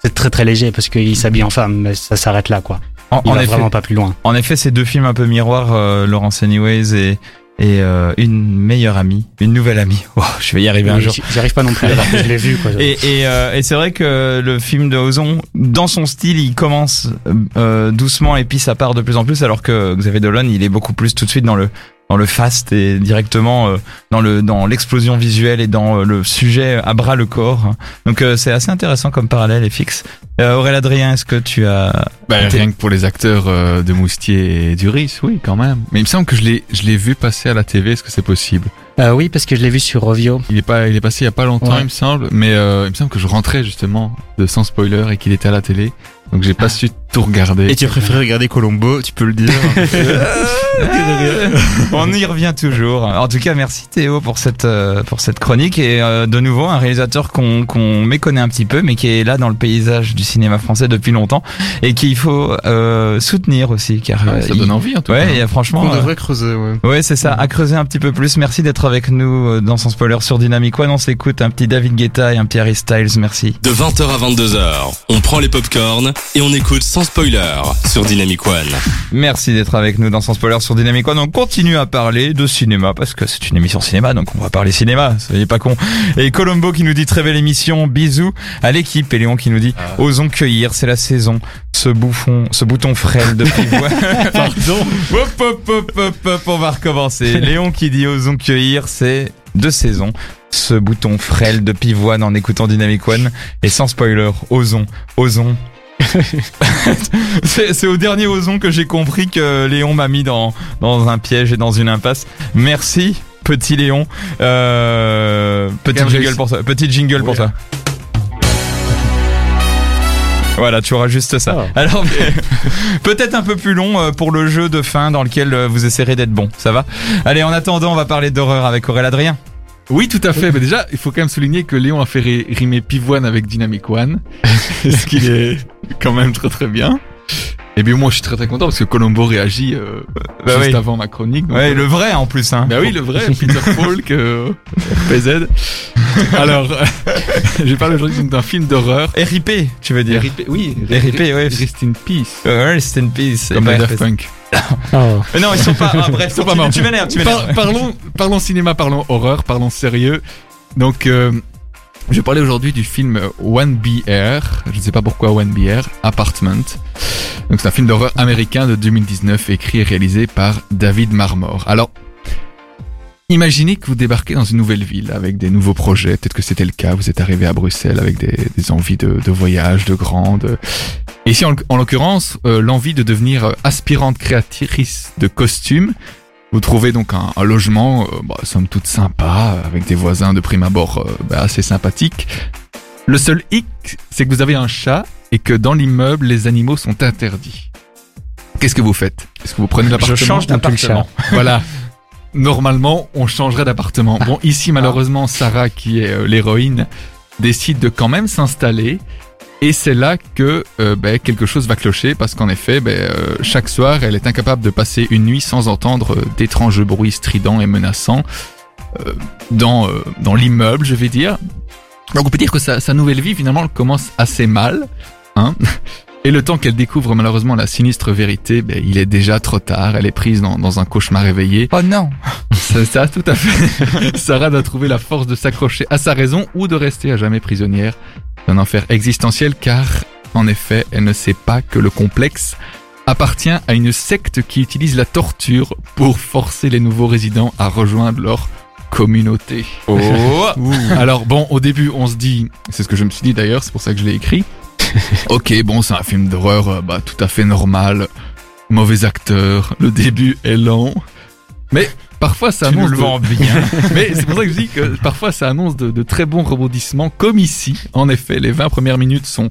Speaker 5: c'est très très léger, parce qu'il s'habille en femme, mais ça s'arrête là, quoi.
Speaker 2: En,
Speaker 5: Il
Speaker 2: en
Speaker 5: va
Speaker 2: effet,
Speaker 5: vraiment pas plus loin.
Speaker 2: en effet, ces deux films un peu miroirs, euh, Laurence Anyways et et euh, une meilleure amie, une nouvelle amie. Oh, je vais y arriver un jour.
Speaker 5: j'y- J'y arrive pas non plus alors que je l'ai vu. Quoi.
Speaker 2: Et, et, euh, et c'est vrai que le film de Ozon, dans son style, il commence euh, doucement et puis ça part de plus en plus, alors que Xavier Dolan, il est beaucoup plus tout de suite dans le dans le fast et directement euh, dans le dans l'explosion visuelle et dans euh, le sujet à bras le corps. Donc euh, c'est assez intéressant comme parallèle et fixe. Euh, Aurélien Adrien, est-ce que tu as
Speaker 3: Bah, rien que pour les acteurs de Moustier et Duris, oui, quand même. Mais il me semble que je l'ai, je l'ai vu passer à la TV. Est-ce que c'est possible?
Speaker 5: Euh, oui, parce que je l'ai vu sur Rovio.
Speaker 3: Il est pas, il est passé il y a pas longtemps,
Speaker 5: Ouais.
Speaker 3: il me semble. Mais euh, il me semble que je rentrais justement de sans spoiler et qu'il était à la télé. Donc j'ai pas su tout regarder.
Speaker 4: Et tu préfères regarder Colombo, tu peux le dire.
Speaker 2: On y revient toujours. En tout cas, merci Théo pour cette euh, pour cette chronique et euh, de nouveau un réalisateur qu'on qu'on méconnaît un petit peu, mais qui est là dans le paysage du cinéma français depuis longtemps et qu'il faut euh, soutenir aussi, car
Speaker 3: Ouais,
Speaker 2: euh,
Speaker 3: ça
Speaker 2: il-
Speaker 3: donne envie en tout
Speaker 2: Ouais,
Speaker 3: cas.
Speaker 2: et franchement.
Speaker 4: On
Speaker 2: euh,
Speaker 4: devrait creuser, ouais.
Speaker 2: Ouais, c'est ça, à creuser un petit peu plus. Merci d'être avec nous euh, dans son spoiler sur Dynamic One. On s'écoute un petit David Guetta et un petit Harry Styles. Merci.
Speaker 1: De 20h à 22h, on prend les popcorns et on écoute sans spoiler sur Dynamic One.
Speaker 2: Merci d'être avec nous dans son spoiler sur Dynamic One. On continue à parler de cinéma parce que c'est une émission cinéma, donc on va parler cinéma. Soyez pas con. Et Colombo qui nous dit très belle émission. Bisous à l'équipe. Et Léon qui nous dit osons cueillir, c'est la saison. Ce bouffon, ce bouton frêle de pivoine.
Speaker 3: Pardon.
Speaker 2: hop, hop, hop, hop, hop, on va recommencer. Léon qui dit osons cueillir, c'est de saison. Ce bouton frêle de pivoine en écoutant Dynamic One. Et sans spoiler, osons, osons. c'est au dernier ozon que j'ai compris que Léon m'a mis dans, dans un piège et dans une impasse. Merci, petit Léon. Euh, petit jingle pour toi. Petit jingle pour toi. Voilà, tu auras juste ça.
Speaker 5: Oh.
Speaker 2: Alors, peut-être un peu plus long euh, pour le jeu de fin dans lequel euh, vous essaierez d'être bon. Ça va? Allez, en attendant, on va parler d'horreur avec Aurélien Adrien.
Speaker 3: Oui, tout à fait. Mais déjà, il faut quand même souligner que Léon a fait ri- rimer pivoine avec Dynamic One. ce qui est quand même très très bien. Et bien moi, je suis très très content parce que Colombo réagit euh,
Speaker 2: Bah
Speaker 3: juste
Speaker 2: oui.
Speaker 3: avant ma chronique. donc,
Speaker 2: Ouais,
Speaker 3: euh,
Speaker 2: le vrai en plus. Hein.
Speaker 3: Bah oui, le vrai Peter Falk, euh, PZ. Alors, je vais parler aujourd'hui d'un film d'horreur.
Speaker 2: RIP, tu veux dire?
Speaker 3: RIP, oui,
Speaker 2: RIP, ouais.
Speaker 3: Rest in Peace.
Speaker 2: Rest in peace.
Speaker 3: Comme Daft Punk.
Speaker 5: Oh.
Speaker 2: Mais non, ils sont pas. Ah, bref,
Speaker 3: Ils sont pas morts.
Speaker 2: tu m'énerves, tu m'énerves.
Speaker 3: Par- parlons, parlons cinéma, parlons horreur, parlons sérieux. Donc, euh, je vais parler aujourd'hui du film One BR. Je ne sais pas pourquoi One BR. Apartment. Donc, c'est un film d'horreur américain de 2019, écrit et réalisé par David Marmor. Alors, imaginez que vous débarquez dans une nouvelle ville avec des nouveaux projets. Peut-être que c'était le cas. Vous êtes arrivé à Bruxelles avec des, des envies de, de voyage, de grande. Et ici, en, en l'occurrence, euh, l'envie de devenir aspirante créatrice de costumes. Vous trouvez donc un, un logement, euh, bah, somme toute sympa, avec des voisins de prime abord euh, bah, assez sympathiques. Le seul hic, c'est que vous avez un chat et que dans l'immeuble, les animaux sont interdits. Qu'est-ce que vous faites? Est-ce que vous prenez
Speaker 2: Je
Speaker 3: l'appartement
Speaker 2: change
Speaker 5: le chat.
Speaker 2: d'appartement.
Speaker 3: Voilà. Normalement, on changerait d'appartement. Bon, ici, malheureusement, Sarah, qui est euh, l'héroïne, décide de quand même s'installer. Et c'est là que euh, ben, quelque chose va clocher parce qu'en effet, ben, euh, chaque soir, elle est incapable de passer une nuit sans entendre d'étranges bruits stridents et menaçants dans, dans l'immeuble, je vais dire. Donc on peut dire que sa, sa nouvelle vie, finalement, elle commence assez mal. Hein et le temps qu'elle découvre malheureusement la sinistre vérité, ben, il est déjà trop tard. Elle est prise dans, dans un cauchemar éveillé.
Speaker 2: Oh non
Speaker 3: C'est ça, tout à fait. Sarah doit trouver la force de s'accrocher à sa raison ou de rester à jamais prisonnière d'un enfer existentiel car, en effet, elle ne sait pas que le complexe appartient à une secte qui utilise la torture pour forcer les nouveaux résidents à rejoindre leur communauté.
Speaker 2: Oh
Speaker 3: Alors bon, au début, on se dit, c'est ce que je me suis dit d'ailleurs, c'est pour ça que je l'ai écrit. ok, bon, c'est un film d'horreur, euh, bah, tout à fait normal, mauvais acteur, le début est lent, mais parfois ça
Speaker 2: Tu nous
Speaker 3: annonce.
Speaker 2: le
Speaker 3: de-
Speaker 2: vends bien.
Speaker 3: Mais c'est pour ça que je dis que parfois ça annonce de, de très bons rebondissements, comme ici. En effet, les 20 premières minutes sont...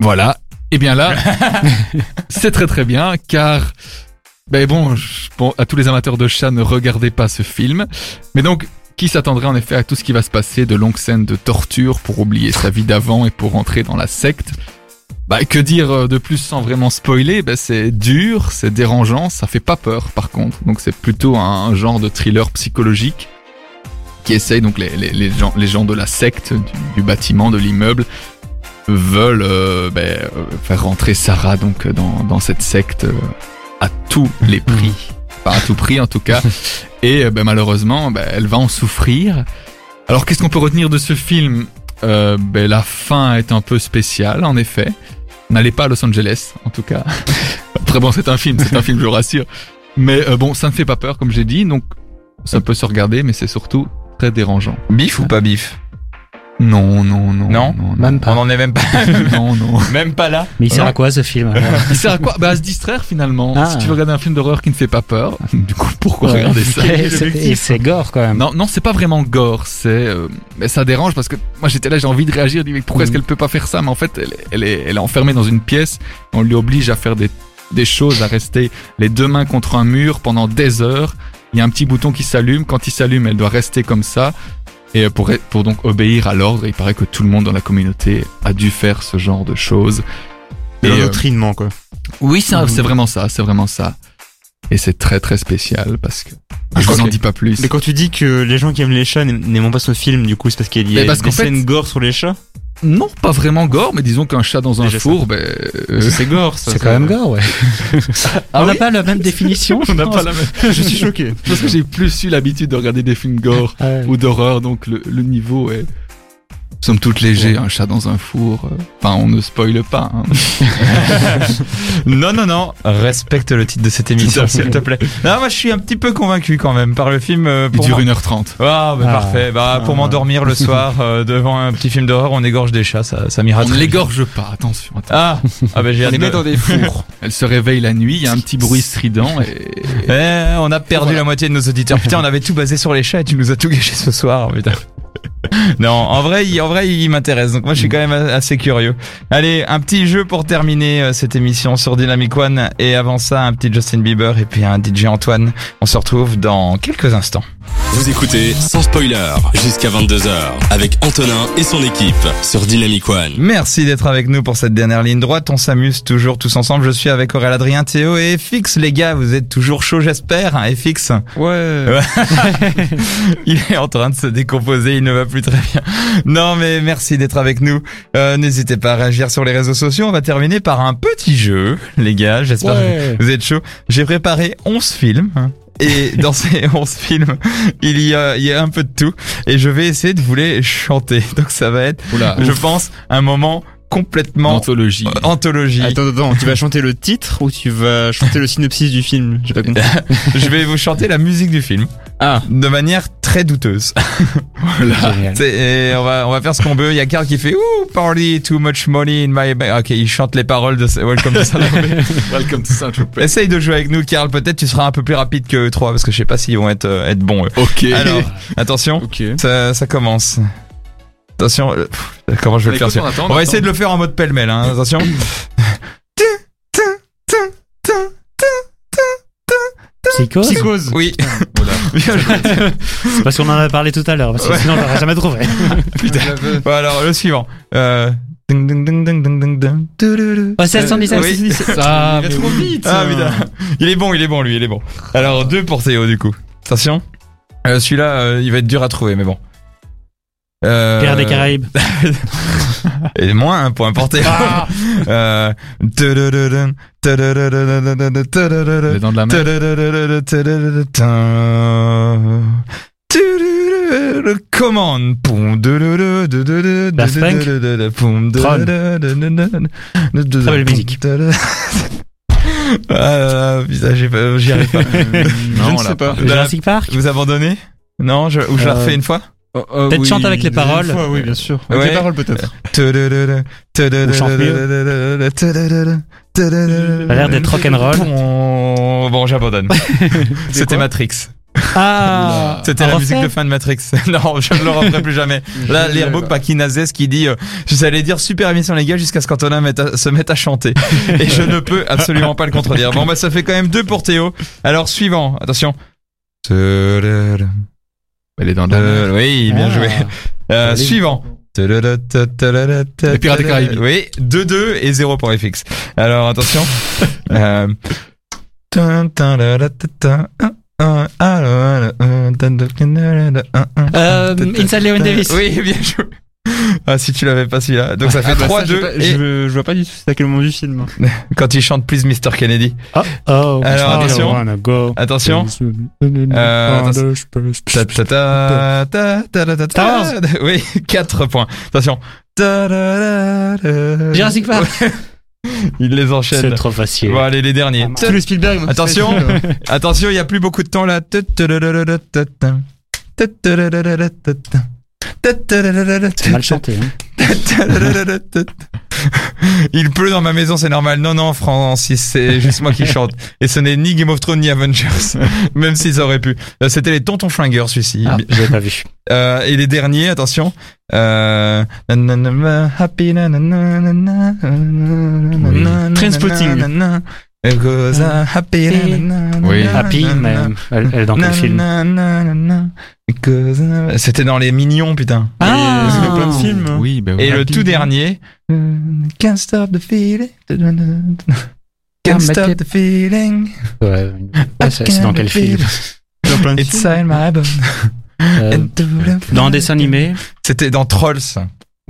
Speaker 3: Voilà. Et bien là, c'est très très bien, car... Ben bon, je- bon, à tous les amateurs de chats, ne regardez pas ce film. Mais donc, qui s'attendrait en effet à tout ce qui va se passer, de longues scènes de torture pour oublier sa vie d'avant et pour entrer dans la secte? Bah, que dire euh, de plus sans vraiment spoiler? Bah, C'est dur, c'est dérangeant, ça fait pas peur par contre. Donc c'est plutôt un, genre de thriller psychologique qui essaye, donc les, gens, de la secte, du, bâtiment, de l'immeuble, veulent euh, bah, euh, faire rentrer Sarah donc dans, cette secte à tous les prix. Pas à tout prix en tout cas. Et euh, ben, malheureusement, ben, elle va en souffrir. Alors qu'est-ce qu'on peut retenir de ce film? Euh, ben, La fin est un peu spéciale, en effet. N'allez pas à Los Angeles, en tout cas. Après bon, c'est un film, c'est un film, je vous rassure. Mais euh, bon, ça ne fait pas peur, comme j'ai dit, donc ça peut se regarder, mais c'est surtout très dérangeant.
Speaker 2: Bif ou pas bif?
Speaker 3: Non, non, non.
Speaker 2: Non
Speaker 5: Même
Speaker 2: On
Speaker 5: pas.
Speaker 2: en est même pas,
Speaker 3: non, non.
Speaker 2: même pas là.
Speaker 5: Mais il sert à quoi ce film
Speaker 3: Il sert à quoi Bah à se distraire finalement.
Speaker 5: Ah.
Speaker 3: Si tu veux regarder un film d'horreur qui ne fait pas peur, du coup pourquoi
Speaker 5: Ouais.
Speaker 3: regarder ça
Speaker 5: Et c'est- gore quand même.
Speaker 3: Non, non, c'est pas vraiment gore. C'est, euh, mais ça dérange parce que moi j'étais là, j'ai envie de réagir. Je dis mais pourquoi est-ce
Speaker 5: Mhm.
Speaker 3: qu'elle peut pas faire ça Mais en fait, elle, elle est, elle est enfermée dans une pièce. On lui oblige à faire des, des choses, à rester les deux mains contre un mur pendant des heures. Il y a un petit bouton qui s'allume. Quand il s'allume, elle doit rester comme ça. Et pour, pour donc obéir à l'ordre, il paraît que tout le monde dans la communauté a dû faire ce genre de choses.
Speaker 4: Et
Speaker 3: Et, euh,
Speaker 4: l'endoctrinement, quoi.
Speaker 3: oui, c'est
Speaker 5: Mhm.
Speaker 3: c'est vraiment ça, c'est vraiment ça. Et c'est très très spécial parce que
Speaker 4: Ah,
Speaker 3: je vous en dis pas plus.
Speaker 4: Mais quand tu dis que les gens qui aiment les chats n'aiment- pas ce film, du coup, c'est parce qu'il y a
Speaker 3: Mais parce
Speaker 4: des
Speaker 3: fait-
Speaker 4: scènes gore sur les chats?
Speaker 3: Non, pas vraiment gore, mais disons qu'un chat dans un
Speaker 4: Déjà
Speaker 3: four, ben. euh,
Speaker 4: C'est gore, ça.
Speaker 5: C'est quand même gore, ouais.
Speaker 3: Ah
Speaker 5: On n'a
Speaker 3: oui
Speaker 5: pas la même définition.
Speaker 3: On n'a pas la même.
Speaker 4: Je suis choqué.
Speaker 3: Parce que j'ai plus eu l'habitude de regarder des films gore
Speaker 5: Ouais.
Speaker 3: ou d'horreur, donc le, le niveau est. Somme toute léger, un chat dans un four. euh, Enfin, on ne spoile pas. hein.
Speaker 2: Non, non, non. Respecte le titre de cette émission, s'il te plaît. Non, moi, je suis un petit peu convaincu quand même par le film. euh,
Speaker 3: Il
Speaker 2: pour
Speaker 3: dure
Speaker 2: moi.
Speaker 3: 1h30.
Speaker 2: Ah, bah,
Speaker 5: Ah.
Speaker 2: parfait. Bah, pour
Speaker 5: Ah.
Speaker 2: m'endormir le soir euh, devant un petit film d'horreur, on égorge des chats, ça, ça m'ira
Speaker 3: On ne l'égorge pas, attention. attention.
Speaker 2: Ah, ah bah, j'ai
Speaker 4: On les met dans des fours.
Speaker 3: Elle se réveille la nuit, il y a un petit bruit strident et.
Speaker 2: Eh, on a perdu
Speaker 3: Voilà.
Speaker 2: la moitié de nos auditeurs. Putain, on avait tout basé sur les chats et tu nous as tout gâché ce soir, putain. Non, en vrai, il, en vrai, il m'intéresse. Donc moi, je suis quand même assez curieux. Allez, un petit jeu pour terminer euh, cette émission sur Dynamic One. Et avant ça, un petit Justin Bieber et puis un DJ Antoine. On se retrouve dans quelques instants.
Speaker 1: Vous écoutez sans spoiler jusqu'à 22h avec Antonin et son équipe sur Dynamic One.
Speaker 2: Merci d'être avec nous pour cette dernière ligne droite. On s'amuse toujours tous ensemble. Je suis avec Aurélien Adrien, Théo et FX. Les gars, vous êtes toujours chaud, j'espère. Hein, FX.
Speaker 4: Ouais.
Speaker 2: il est en train de se décomposer, il ne va plus très bien. Non mais merci d'être avec nous. Euh, N'hésitez pas à réagir sur les réseaux sociaux. On va terminer par un petit jeu, les gars. J'espère
Speaker 5: Ouais.
Speaker 2: que vous êtes chauds. J'ai préparé 11 films. hein. Et dans ces 11 films, il y, a, il y a un peu de tout. Et je vais essayer de vous les chanter. Donc ça va être,
Speaker 3: Oula,
Speaker 2: je pense, un moment complètement
Speaker 3: anthologie.
Speaker 2: euh, anthologie.
Speaker 4: Attends, attends, tu vas chanter le titre ou tu vas chanter le synopsis du film? J'ai pas compris.
Speaker 2: Je vais vous chanter la musique du film.
Speaker 4: Ah.
Speaker 2: De manière très douteuse. C'est- et on va on va faire ce qu'on veut. Il y a Karl qui fait Ouh party too much money in my bank. Ok, il chante les paroles de Welcome to Saint-Tropez.
Speaker 3: Welcome to Saint-Tropez.
Speaker 2: Essaye de jouer avec nous, Karl. Peut-être tu seras un peu plus rapide que eux trois parce que je sais pas s'ils vont être euh, être bons. eux.
Speaker 3: Ok.
Speaker 2: Alors attention,
Speaker 4: Ok.
Speaker 2: ça ça commence. Attention, euh, pff, comment je vais le faire
Speaker 3: Écoute, on attend,
Speaker 2: On va
Speaker 3: attend.
Speaker 2: essayer de le faire en mode pêle-mêle. Hein. Attention.
Speaker 5: Psychose
Speaker 4: Psychose.
Speaker 2: Oui.
Speaker 3: Voilà.
Speaker 2: Bien joué.
Speaker 5: C'est Parce qu'on en a parlé tout à l'heure, parce que
Speaker 2: Ouais.
Speaker 5: sinon on l'aurait jamais trouvé.
Speaker 2: Bon, alors le suivant. Euh... ding, ding, ding, ding, ding, ding, ding, tududu.
Speaker 5: Oh, 717.
Speaker 2: Oui.
Speaker 3: Ah,
Speaker 4: Il va trop
Speaker 3: oui.
Speaker 4: vite.
Speaker 2: Ah putain, il est bon, il est bon lui, il est bon. Alors deux pour Théo du coup. Attention. Euh, Celui-là, euh, il va être dur à trouver, mais bon. Euh,
Speaker 5: des Caraïbes.
Speaker 2: Et moins un point. Euh, tudududun, tududududun, tudududun,
Speaker 3: Les dents de la mer.
Speaker 2: Commande.
Speaker 5: Très belle musique.
Speaker 2: Ah, j'y arrive pas.
Speaker 3: Non,
Speaker 4: Je ne
Speaker 3: l'a
Speaker 4: sais pas.
Speaker 2: La-
Speaker 5: Jurassic Park
Speaker 2: Vous abandonnez Non, je, ou je la refais une fois
Speaker 5: Peut-être chante avec les paroles.
Speaker 4: Fois, oui, bien sûr. Avec
Speaker 2: Ouais.
Speaker 4: les paroles peut-être.
Speaker 5: Ça a l'air d'être rock'n'roll.
Speaker 2: Bon, bon j'abandonne. C'était Matrix.
Speaker 5: Ah
Speaker 2: C'était la musique de fin de Matrix. non, je ne le referai plus jamais. Là, l'airbook Pakinazes qui dit, euh, j'allais dire super émission les gars jusqu'à ce qu'Antonin se mette à chanter. Et je ne peux absolument pas le contredire. Bon, bah, ça fait quand même deux pour Théo. Alors, suivant. Attention. Oui, bien
Speaker 5: Ah.
Speaker 2: joué. Euh, suivant. Les
Speaker 3: Pirates des Caraïbes.
Speaker 2: Oui, 2-2 et 0 pour FX. Alors attention. euh...
Speaker 5: Euh, Inside Llewyn Davis.
Speaker 2: Oui, bien joué. Ah, si tu l'avais pas celui-là. Donc ça fait
Speaker 4: Ah bah ça,
Speaker 2: 3-2.
Speaker 4: je, sais pas-
Speaker 2: et
Speaker 4: je, je vois pas du tout c'est à quel moment du film.
Speaker 2: quand il chante Please Mr. Kennedy.
Speaker 5: Oh, oh,
Speaker 2: Alors,
Speaker 5: I
Speaker 2: attention. Attention. Ta ta ta ta ta ta ta ta. Oui, 4 points. Attention.
Speaker 5: Jurassic Park.
Speaker 2: Il les enchaîne.
Speaker 5: C'est trop facile.
Speaker 2: Bon, allez, les derniers.
Speaker 4: Les Spielberg.
Speaker 2: Attention.
Speaker 4: hein.
Speaker 2: Attention, il y a plus beaucoup de temps là.
Speaker 5: C'est mal chanté. Hein.
Speaker 2: Il pleut dans ma maison, c'est normal. Non, non, Francis, c'est juste moi qui chante. Et ce n'est ni Game of Thrones ni Avengers, même s'ils auraient pu. Euh, C'était les Tontons Flingueurs, celui-ci.
Speaker 5: Ah, j'avais pas vu.
Speaker 2: Euh, et les derniers, attention. Euh... Happy
Speaker 4: Trainspotting.
Speaker 2: Nanana, because I'm happy nanana,
Speaker 3: Oui.
Speaker 5: Happy, mais elle, elle est dans quel film
Speaker 2: C'était dans les Mignons, putain.
Speaker 5: Ah.
Speaker 4: A plein de films.
Speaker 3: Oui, ben
Speaker 2: Et le
Speaker 3: Happy.
Speaker 2: tout dernier, euh, Can't stop the feeling. Can't stop the feeling.
Speaker 5: Ouais, ouais, c'est c'est dans quel film
Speaker 4: Dans plein de
Speaker 2: It's
Speaker 4: films.
Speaker 2: inside my bone.
Speaker 5: Euh,
Speaker 2: the
Speaker 5: Dans un dessin animé
Speaker 2: C'était dans Trolls.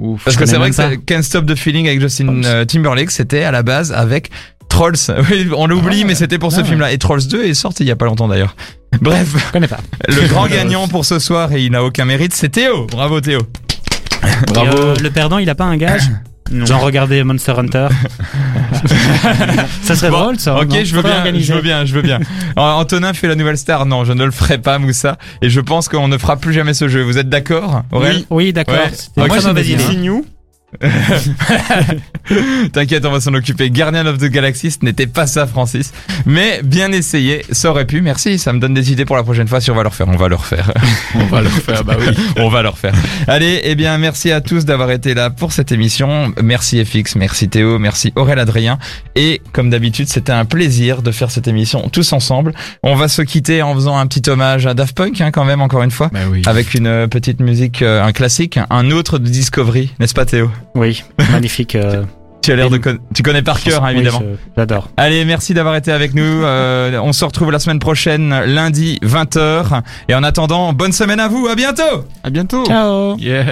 Speaker 3: Ouf.
Speaker 2: Parce que c'est vrai que c'est Can't Stop the Feeling avec Justin euh, Timberlake, c'était à la base avec Trolls. Oui, on l'oublie, mais c'était pour ce
Speaker 5: Ah ouais.
Speaker 2: film-là. Et Trolls 2 est sorti il y a pas longtemps d'ailleurs. Bref,
Speaker 5: Je connais pas.
Speaker 2: le grand gagnant pour ce soir, et il n'a aucun mérite, c'est Théo. Bravo Théo.
Speaker 3: Bravo.
Speaker 5: Euh, le perdant, il a pas un gage
Speaker 4: Non.
Speaker 5: Genre regarder Monster Hunter. ça serait
Speaker 2: Bon,
Speaker 5: drôle ça.
Speaker 2: Ok,
Speaker 5: non
Speaker 2: je veux bien, je veux bien, je veux bien. Antonin fait la nouvelle star. Non, je ne le ferai pas, Moussa. Et je pense qu'on ne fera plus jamais ce jeu. Vous êtes d'accord,
Speaker 5: Oui, oui d'accord.
Speaker 2: Ouais. Ok,
Speaker 5: une très
Speaker 2: ça
Speaker 5: mauvaise
Speaker 2: va
Speaker 5: idée.
Speaker 2: T'inquiète, on va s'en occuper. Guardian of the Galaxy, ce n'était pas ça, Francis. Mais bien essayé, ça aurait pu. Merci, ça me donne des idées pour la prochaine fois. Si on va le refaire, on va le refaire.
Speaker 3: On va le refaire, bah oui.
Speaker 2: on va le refaire. Allez, eh bien, merci à tous d'avoir été là pour cette émission. Merci FX, merci Théo, merci Aurel Adrien. Et comme d'habitude, c'était un plaisir de faire cette émission tous ensemble. On va se quitter en faisant un petit hommage à Daft Punk, hein, quand même, encore une fois.
Speaker 3: Bah oui.
Speaker 2: Avec une euh, petite musique, euh, un classique, un autre de Discovery, n'est-ce pas Théo?
Speaker 5: Oui, magnifique. euh,
Speaker 2: Tu as l'air de con- tu connais par cœur, hein, évidemment.
Speaker 5: J'adore.
Speaker 2: Allez, merci d'avoir été avec nous. Euh, on se retrouve la semaine prochaine, lundi 20h. Et en attendant, bonne semaine à vous. À bientôt.
Speaker 4: À bientôt.
Speaker 5: Ciao.
Speaker 3: Yeah.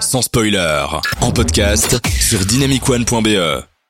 Speaker 1: Sans spoiler, en podcast sur dynamicone.be.